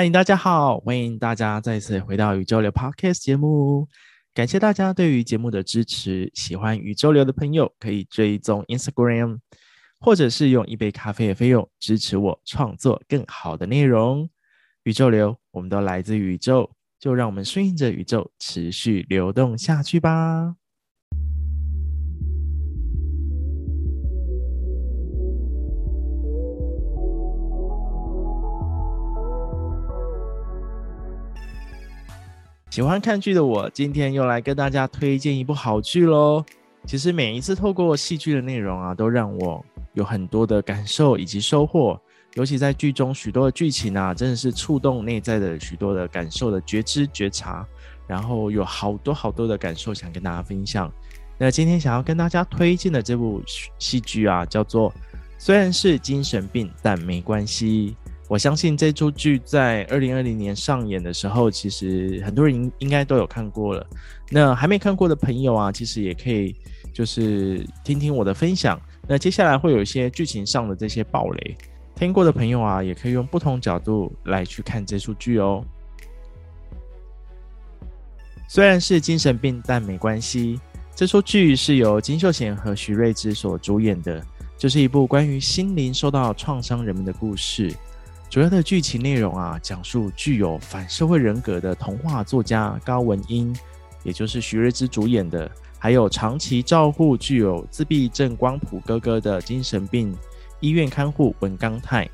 嗨，大家好，欢迎大家再次回到宇宙流 Podcast 节目。感谢大家对于节目的支持。喜欢宇宙流的朋友可以追踪 Instagram，或者是用一杯咖啡的费用支持我创作更好的内容。宇宙流，我们都来自宇宙，就让我们顺应着宇宙持续流动下去吧。喜欢看剧的我，今天又来跟大家推荐一部好剧喽。其实每一次透过戏剧的内容啊，都让我有很多的感受以及收获。尤其在剧中许多的剧情啊，真的是触动内在的许多的感受的觉知觉察，然后有好多好多的感受想跟大家分享。那今天想要跟大家推荐的这部戏剧啊，叫做《虽然是精神病，但没关系》。我相信这出剧在二零二零年上演的时候，其实很多人应应该都有看过了。那还没看过的朋友啊，其实也可以就是听听我的分享。那接下来会有一些剧情上的这些暴雷，听过的朋友啊，也可以用不同角度来去看这出剧哦。虽然是精神病，但没关系。这出剧是由金秀贤和徐睿知所主演的，就是一部关于心灵受到创伤人们的故事。主要的剧情内容啊，讲述具有反社会人格的童话作家高文英，也就是徐睿之主演的，还有长期照护具有自闭症光谱哥哥的精神病医院看护文刚泰，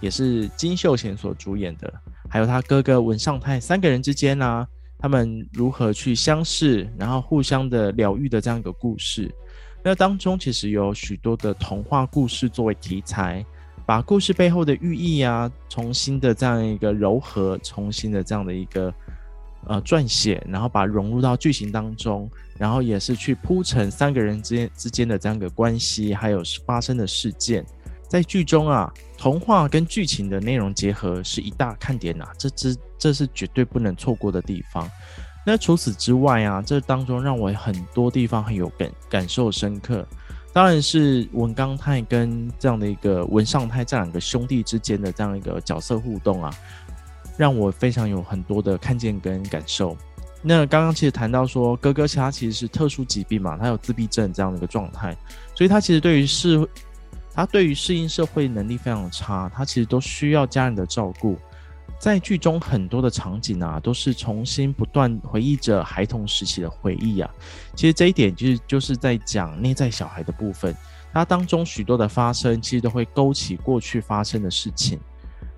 也是金秀贤所主演的，还有他哥哥文尚泰三个人之间呢、啊，他们如何去相识，然后互相的疗愈的这样一个故事。那当中其实有许多的童话故事作为题材。把故事背后的寓意啊，重新的这样一个糅合，重新的这样的一个呃撰写，然后把融入到剧情当中，然后也是去铺陈三个人之间之间的这样一个关系，还有发生的事件。在剧中啊，童话跟剧情的内容结合是一大看点呐，这这这是绝对不能错过的地方。那除此之外啊，这当中让我很多地方很有感感受深刻。当然是文刚泰跟这样的一个文尚泰这两个兄弟之间的这样一个角色互动啊，让我非常有很多的看见跟感受。那刚刚其实谈到说，哥哥其他其实是特殊疾病嘛，他有自闭症这样的一个状态，所以他其实对于适他对于适应社会能力非常差，他其实都需要家人的照顾。在剧中很多的场景啊，都是重新不断回忆着孩童时期的回忆啊。其实这一点就是就是在讲内在小孩的部分，它当中许多的发生，其实都会勾起过去发生的事情。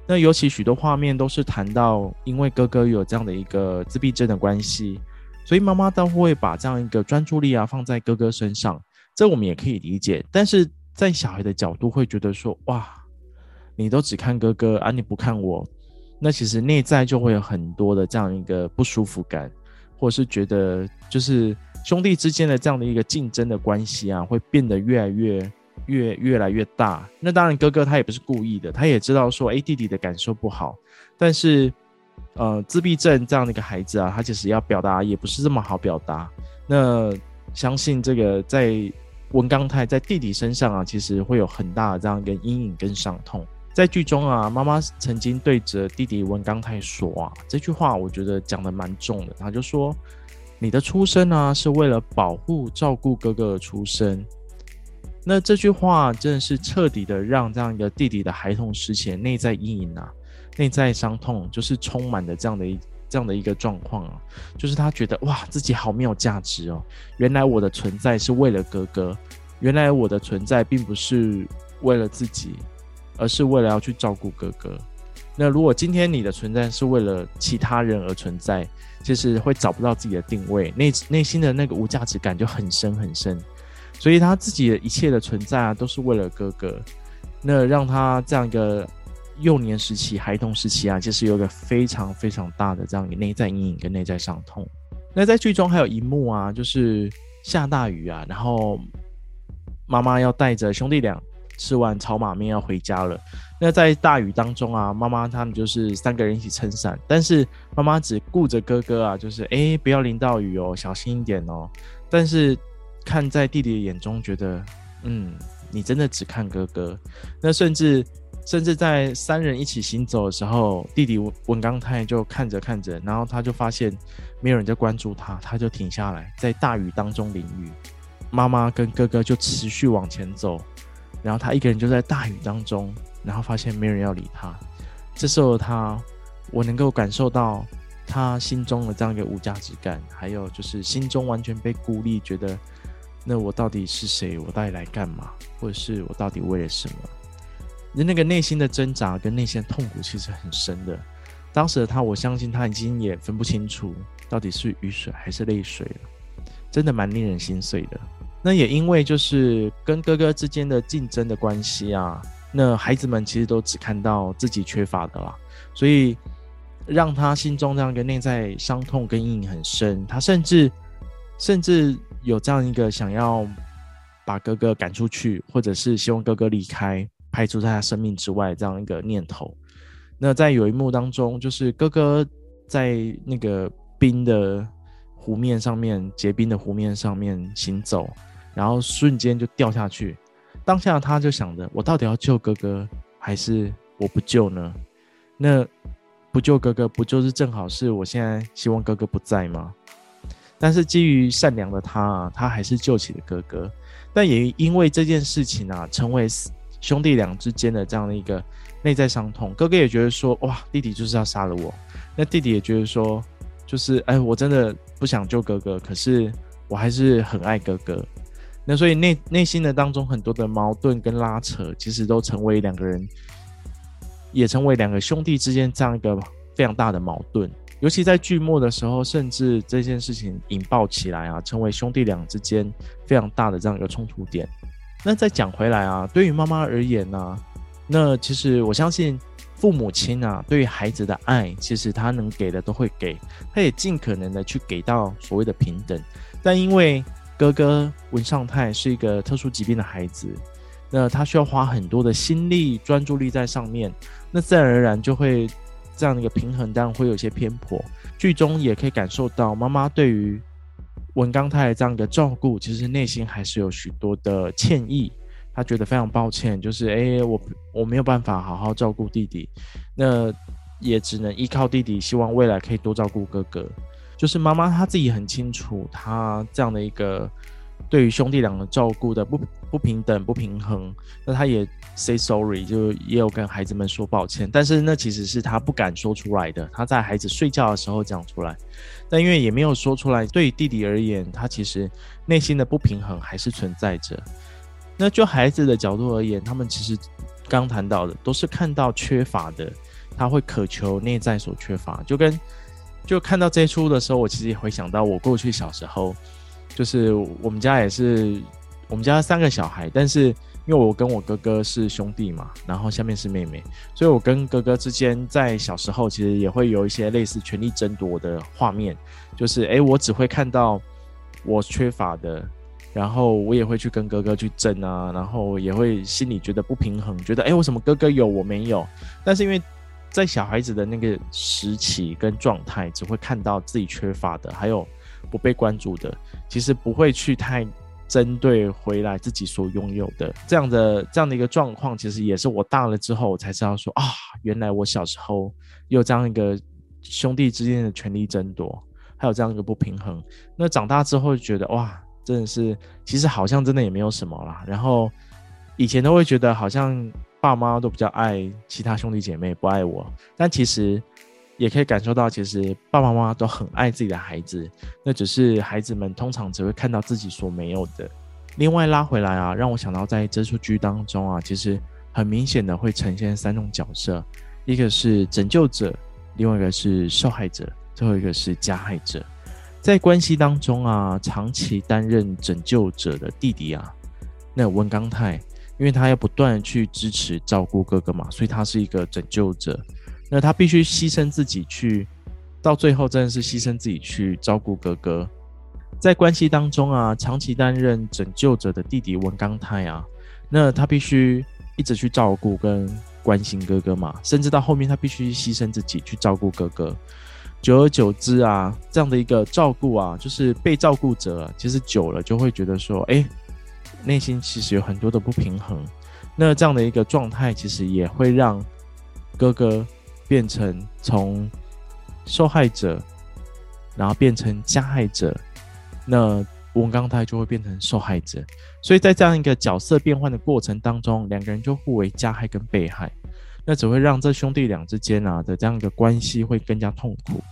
那尤其许多画面都是谈到，因为哥哥有这样的一个自闭症的关系，所以妈妈都会把这样一个专注力啊放在哥哥身上。这我们也可以理解，但是在小孩的角度会觉得说，哇，你都只看哥哥啊，你不看我。那其实内在就会有很多的这样一个不舒服感，或者是觉得就是兄弟之间的这样的一个竞争的关系啊，会变得越来越越越来越大。那当然哥哥他也不是故意的，他也知道说，哎，弟弟的感受不好，但是呃，自闭症这样的一个孩子啊，他其实要表达也不是这么好表达。那相信这个在文刚泰在弟弟身上啊，其实会有很大的这样一个阴影跟伤痛。在剧中啊，妈妈曾经对着弟弟文刚泰说啊，这句话我觉得讲得蛮重的。他就说：“你的出生啊，是为了保护、照顾哥哥而出生。”那这句话真的是彻底的让这样一个弟弟的孩童时期内在阴影啊、内在伤痛，就是充满了这样的一这样的一个状况啊，就是他觉得哇，自己好没有价值哦。原来我的存在是为了哥哥，原来我的存在并不是为了自己。而是为了要去照顾哥哥。那如果今天你的存在是为了其他人而存在，其实会找不到自己的定位，内内心的那个无价值感就很深很深。所以他自己的一切的存在啊，都是为了哥哥。那让他这样一个幼年时期、孩童时期啊，其实有一个非常非常大的这样一个内在阴影跟内在伤痛。那在剧中还有一幕啊，就是下大雨啊，然后妈妈要带着兄弟俩。吃完炒马面要回家了，那在大雨当中啊，妈妈他们就是三个人一起撑伞，但是妈妈只顾着哥哥啊，就是哎不要淋到雨哦，小心一点哦。但是看在弟弟的眼中，觉得嗯，你真的只看哥哥。那甚至甚至在三人一起行走的时候，弟弟文刚泰就看着看着，然后他就发现没有人在关注他，他就停下来，在大雨当中淋雨。妈妈跟哥哥就持续往前走，然后他一个人就在大雨当中，然后发现没人要理他。这时候的他，我能够感受到他心中的这样一个无价值感，还有就是心中完全被孤立，觉得那我到底是谁？我到底来干嘛？或者是我到底为了什么？那个内心的挣扎跟内心的痛苦其实很深的。当时的他，我相信他已经也分不清楚到底是雨水还是泪水了，真的蛮令人心碎的。那也因为就是跟哥哥之间的竞争的关系啊，那孩子们其实都只看到自己缺乏的啦，所以让他心中这样一个内在伤痛跟阴影很深。他甚至甚至有这样一个想要把哥哥赶出去，或者是希望哥哥离开。排除在他生命之外这样一个念头。那在有一幕当中，就是哥哥在那个冰的湖面上面，结冰的湖面上面行走，然后瞬间就掉下去。当下他就想着：我到底要救哥哥，还是我不救呢？那不救哥哥，不就是正好是我现在希望哥哥不在吗？但是基于善良的他啊，他还是救起了哥哥。但也因为这件事情啊，成为。兄弟俩之间的这样的一个内在伤痛，哥哥也觉得说，哇，弟弟就是要杀了我。那弟弟也觉得说，就是，哎，我真的不想救哥哥，可是我还是很爱哥哥。那所以内内心的当中很多的矛盾跟拉扯，其实都成为两个人，也成为两个兄弟之间这样一个非常大的矛盾。尤其在剧末的时候，甚至这件事情引爆起来啊，成为兄弟俩之间非常大的这样一个冲突点。那再讲回来啊，对于妈妈而言呢、那其实我相信父母亲啊，对于孩子的爱，其实他能给的都会给，他也尽可能的去给到所谓的平等。但因为哥哥文尚泰是一个特殊疾病的孩子，那他需要花很多的心力、专注力在上面，那自然而然就会这样一个平衡，当然会有些偏颇。剧中也可以感受到妈妈对于。文刚泰这样的照顾，其实内心还是有许多的歉意，他觉得非常抱歉，就是哎，我我没有办法好好照顾弟弟，那也只能依靠弟弟，希望未来可以多照顾哥哥。就是妈妈她自己很清楚，她这样的一个。对于兄弟俩的照顾的不不平等、不平衡，那她也 say sorry，就也有跟孩子们说抱歉。但是那其实是她不敢说出来的，她在孩子睡觉的时候讲出来，但因为也没有说出来，对于弟弟而言，他其实内心的不平衡还是存在着。那就孩子的角度而言，他们其实刚谈到的都是看到缺乏的，他会渴求内在所缺乏。就跟就看到这一出的时候，我其实也会想到我过去小时候。就是我们家也是，我们家三个小孩，但是因为我跟我哥哥是兄弟嘛，然后下面是妹妹，所以我跟哥哥之间在小时候其实也会有一些类似权力争夺的画面，就是哎，我只会看到我缺乏的，然后我也会去跟哥哥去争啊，然后也会心里觉得不平衡，觉得哎，为什么哥哥有我没有？但是因为在小孩子的那个时期跟状态，只会看到自己缺乏的，还有。不被关注的，其实不会去太针对回来自己所拥有的这样的这样的一个状况，其实也是我大了之后我才知道说啊，原来我小时候有这样一个兄弟之间的权力争夺，还有这样一个不平衡。那长大之后就觉得哇，真的是其实好像真的也没有什么啦。然后以前都会觉得好像爸妈都比较爱其他兄弟姐妹，不爱我，但其实。也可以感受到，其实爸爸妈妈都很爱自己的孩子，那只是孩子们通常只会看到自己所没有的。另外拉回来啊，让我想到在这出剧当中啊，其实很明显的会呈现三种角色：一个是拯救者，另外一个是受害者，最后一个是加害者。在关系当中啊，长期担任拯救者的弟弟啊，那温刚泰，因为他要不断去支持照顾哥哥嘛，所以他是一个拯救者。那他必须牺牲自己去，到最后真的是牺牲自己去照顾哥哥。在关系当中啊，长期担任拯救者的弟弟文刚泰啊，那他必须一直去照顾跟关心哥哥嘛，甚至到后面他必须牺牲自己去照顾哥哥。久而久之啊，这样的一个照顾啊，就是被照顾者，其实久了就会觉得说，哎，内心其实有很多的不平衡。那这样的一个状态，其实也会让哥哥变成从受害者，然后变成加害者，那文刚太就会变成受害者。所以在这样一个角色变换的过程当中，两个人就互为加害跟被害，那只会让这兄弟俩之间啊的这样一个关系会更加痛苦。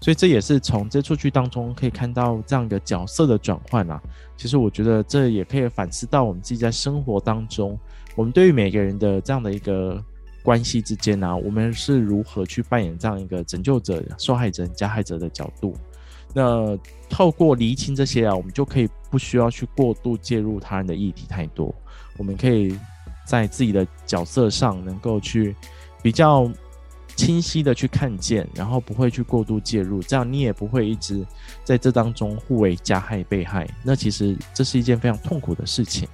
所以这也是从这出剧当中可以看到这样一个角色的转换啊。其实我觉得这也可以反思到我们自己在生活当中，我们对于每个人的这样的一个关系之间啊，我们是如何去扮演这样一个拯救者、受害者、加害者的角度。那透过厘清这些啊，我们就可以不需要去过度介入他人的议题太多，我们可以在自己的角色上能够去比较。清晰的去看见，然后不会去过度介入，这样你也不会一直在这当中互为加害被害。那其实这是一件非常痛苦的事情。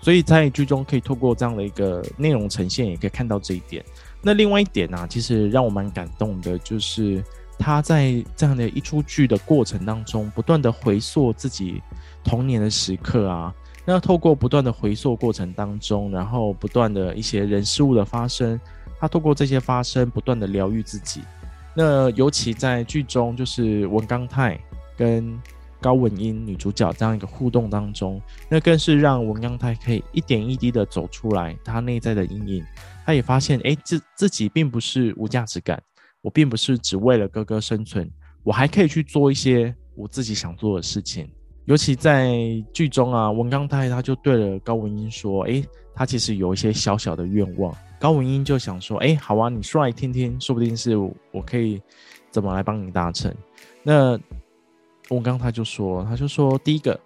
所以在剧中可以透过这样的一个内容呈现，也可以看到这一点。那另外一点呢、其实让我蛮感动的，就是他在这样的一出剧的过程当中，不断的回溯自己童年的时刻啊。那透过不断的回溯过程当中，然后不断的一些人事物的发生。他透过这些发生，不断的疗愈自己。那尤其在剧中，就是文刚泰跟高文英女主角这样一个互动当中，那更是让文刚泰可以一点一滴的走出来，他内在的阴影。他也发现，哎，自自己并不是无价值感，我并不是只为了哥哥生存，我还可以去做一些我自己想做的事情。尤其在剧中啊，文刚泰他就对了高文英说，哎，他其实有一些小小的愿望。高文英就想说：“哎，好啊，你说来听听，说不定是我可以怎么来帮你达成。”那我刚他就说：“他就说，第一个，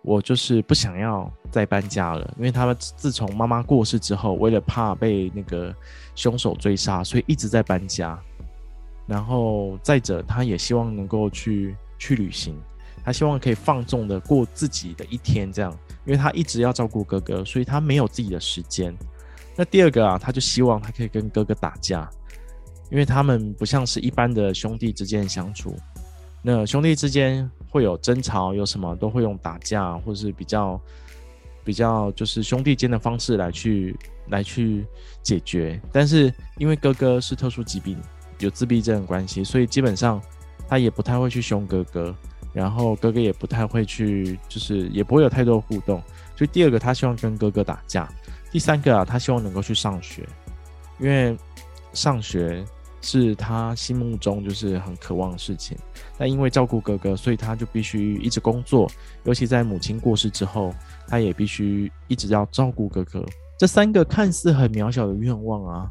我就是不想要再搬家了，因为他们自从妈妈过世之后，为了怕被那个凶手追杀，所以一直在搬家。然后再者，他也希望能够去去旅行，他希望可以放纵的过自己的一天，这样，因为他一直要照顾哥哥，所以他没有自己的时间。”那第二个啊，他就希望他可以跟哥哥打架，因为他们不像是一般的兄弟之间相处。那兄弟之间会有争吵，有什么都会用打架，或是比较比较就是兄弟间的方式来去来去解决。但是因为哥哥是特殊疾病，有自闭症的关系，所以基本上他也不太会去凶哥哥，然后哥哥也不太会去，就是也不会有太多互动。所以第二个，他希望跟哥哥打架。第三个啊，他希望能够去上学，因为上学是他心目中就是很渴望的事情。但因为照顾哥哥，所以他就必须一直工作，尤其在母亲过世之后，他也必须一直要照顾哥哥。这三个看似很渺小的愿望啊，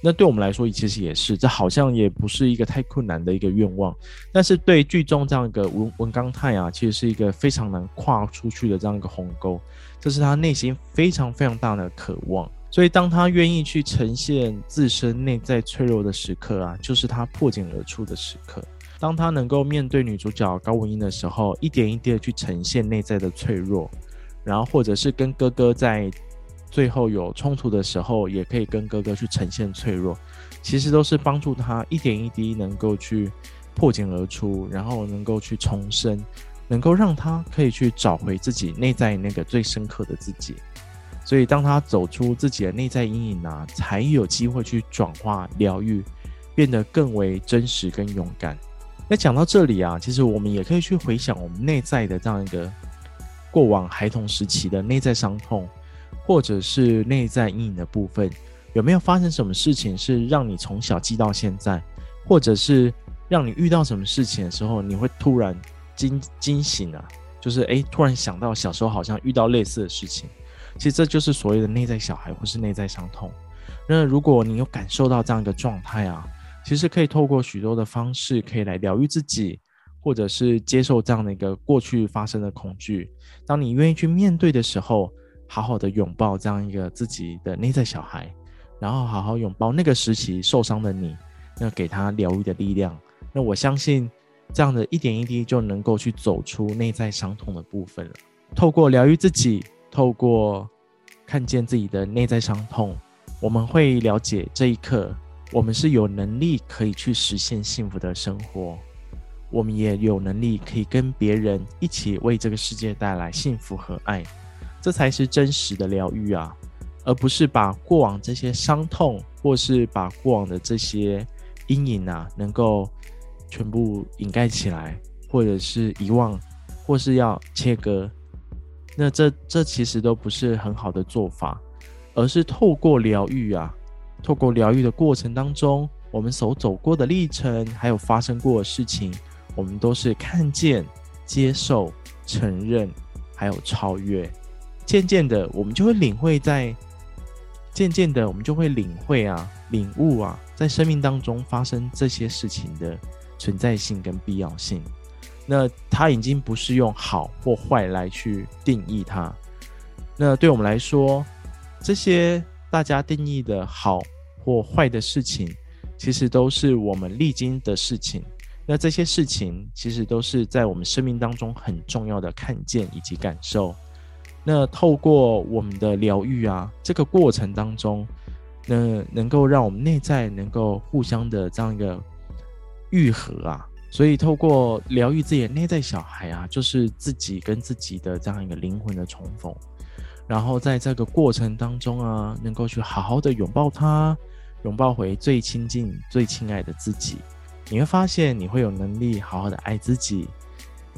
那对我们来说其实也是，这好像也不是一个太困难的一个愿望。但是对剧中这样一个文文刚太啊，其实是一个非常难跨出去的这样一个鸿沟。这是他内心非常非常大的渴望，所以当他愿意去呈现自身内在脆弱的时刻啊，就是他破茧而出的时刻。当他能够面对女主角高文英的时候，一点一滴的去呈现内在的脆弱，然后或者是跟哥哥在最后有冲突的时候，也可以跟哥哥去呈现脆弱，其实都是帮助他一点一滴能够去破茧而出，然后能够去重生。能够让他可以去找回自己内在那个最深刻的自己，所以当他走出自己的内在阴影啊，才有机会去转化、疗愈，变得更为真实跟勇敢。那讲到这里啊，其实我们也可以去回想我们内在的这样一个过往孩童时期的内在伤痛，或者是内在阴影的部分，有没有发生什么事情是让你从小记到现在，或者是让你遇到什么事情的时候，你会突然。惊惊醒啊，就是诶，突然想到小时候好像遇到类似的事情，其实这就是所谓的内在小孩或是内在伤痛。那如果你有感受到这样一个状态啊，其实可以透过许多的方式可以来疗愈自己，或者是接受这样的一个过去发生的恐惧。当你愿意去面对的时候，好好的拥抱这样一个自己的内在小孩，然后好好拥抱那个时期受伤的你，那给他疗愈的力量。那我相信。这样的一点一滴就能够去走出内在伤痛的部分了。透过疗愈自己，透过看见自己的内在伤痛，我们会了解这一刻，我们是有能力可以去实现幸福的生活，我们也有能力可以跟别人一起为这个世界带来幸福和爱，这才是真实的疗愈啊！而不是把过往这些伤痛，或是把过往的这些阴影啊，能够全部掩盖起来，或者是遗忘，或是要切割。那这这其实都不是很好的做法，而是透过疗愈啊，透过疗愈的过程当中，我们所走过的历程，还有发生过的事情，我们都是看见、接受、承认，还有超越。渐渐的，我们就会领会在。渐渐的，我们就会领会啊，领悟啊，在生命当中发生这些事情的存在性跟必要性。那它已经不是用好或坏来去定义它。那对我们来说，这些大家定义的好或坏的事情，其实都是我们历经的事情。那这些事情，其实都是在我们生命当中很重要的看见以及感受。那透过我们的疗愈啊，这个过程当中，那能够让我们内在能够互相的这样一个愈合啊，所以透过疗愈自己内在小孩啊，就是自己跟自己的这样一个灵魂的重逢，然后在这个过程当中啊，能够去好好的拥抱他，拥抱回最亲近、最亲爱的自己，你会发现你会有能力好好的爱自己，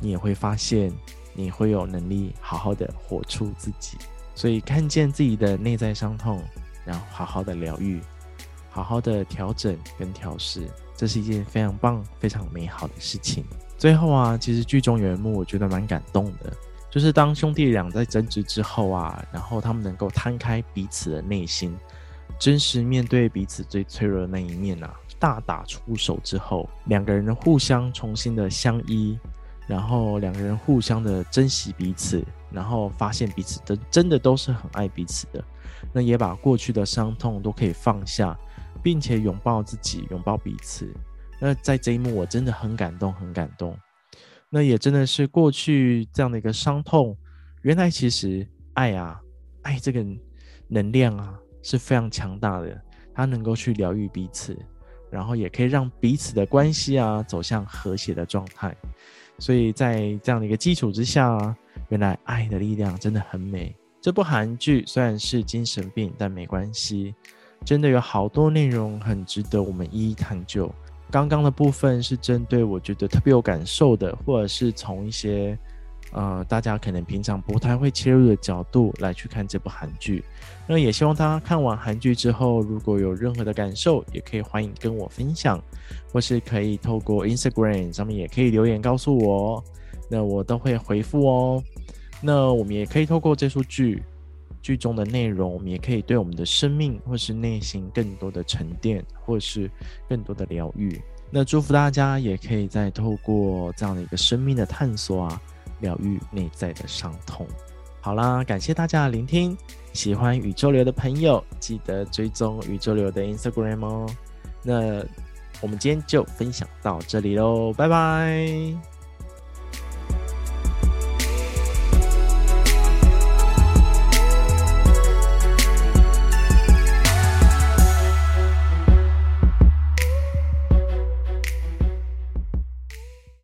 你也会发现。你会有能力好好的活出自己，所以看见自己的内在伤痛，然后好好的疗愈，好好的调整跟调试，这是一件非常棒、非常美好的事情。最后啊，其实剧中有一幕我觉得蛮感动的，就是当兄弟俩在争执之后啊，然后他们能够摊开彼此的内心，真实面对彼此最脆弱的那一面啊，大打出手之后，两个人互相重新的相依。然后两个人互相的珍惜彼此，然后发现彼此的真的都是很爱彼此的，那也把过去的伤痛都可以放下，并且拥抱自己，拥抱彼此。那在这一幕我真的很感动，很感动。那也真的是过去这样的一个伤痛，原来其实爱啊，爱这个能量啊是非常强大的，它能够去疗愈彼此，然后也可以让彼此的关系啊走向和谐的状态。所以在这样的一个基础之下，原来爱的力量真的很美。这部韩剧虽然是精神病，但没关系，真的有好多内容很值得我们一一探究。刚刚的部分是针对我觉得特别有感受的，或者是从一些。呃，大家可能平常不太会切入的角度来去看这部韩剧，那也希望大家看完韩剧之后，如果有任何的感受，也可以欢迎跟我分享，或是可以透过 Instagram 上面也可以留言告诉我，那我都会回复哦。那我们也可以透过这出剧剧中的内容，我们也可以对我们的生命或是内心更多的沉淀，或是更多的疗愈。那祝福大家也可以再透过这样的一个生命的探索啊。疗愈内在的伤痛。好啦，感谢大家的聆听。喜欢宇宙流的朋友，记得追踪宇宙流的 Instagram 哦。那我们今天就分享到这里喽，拜拜。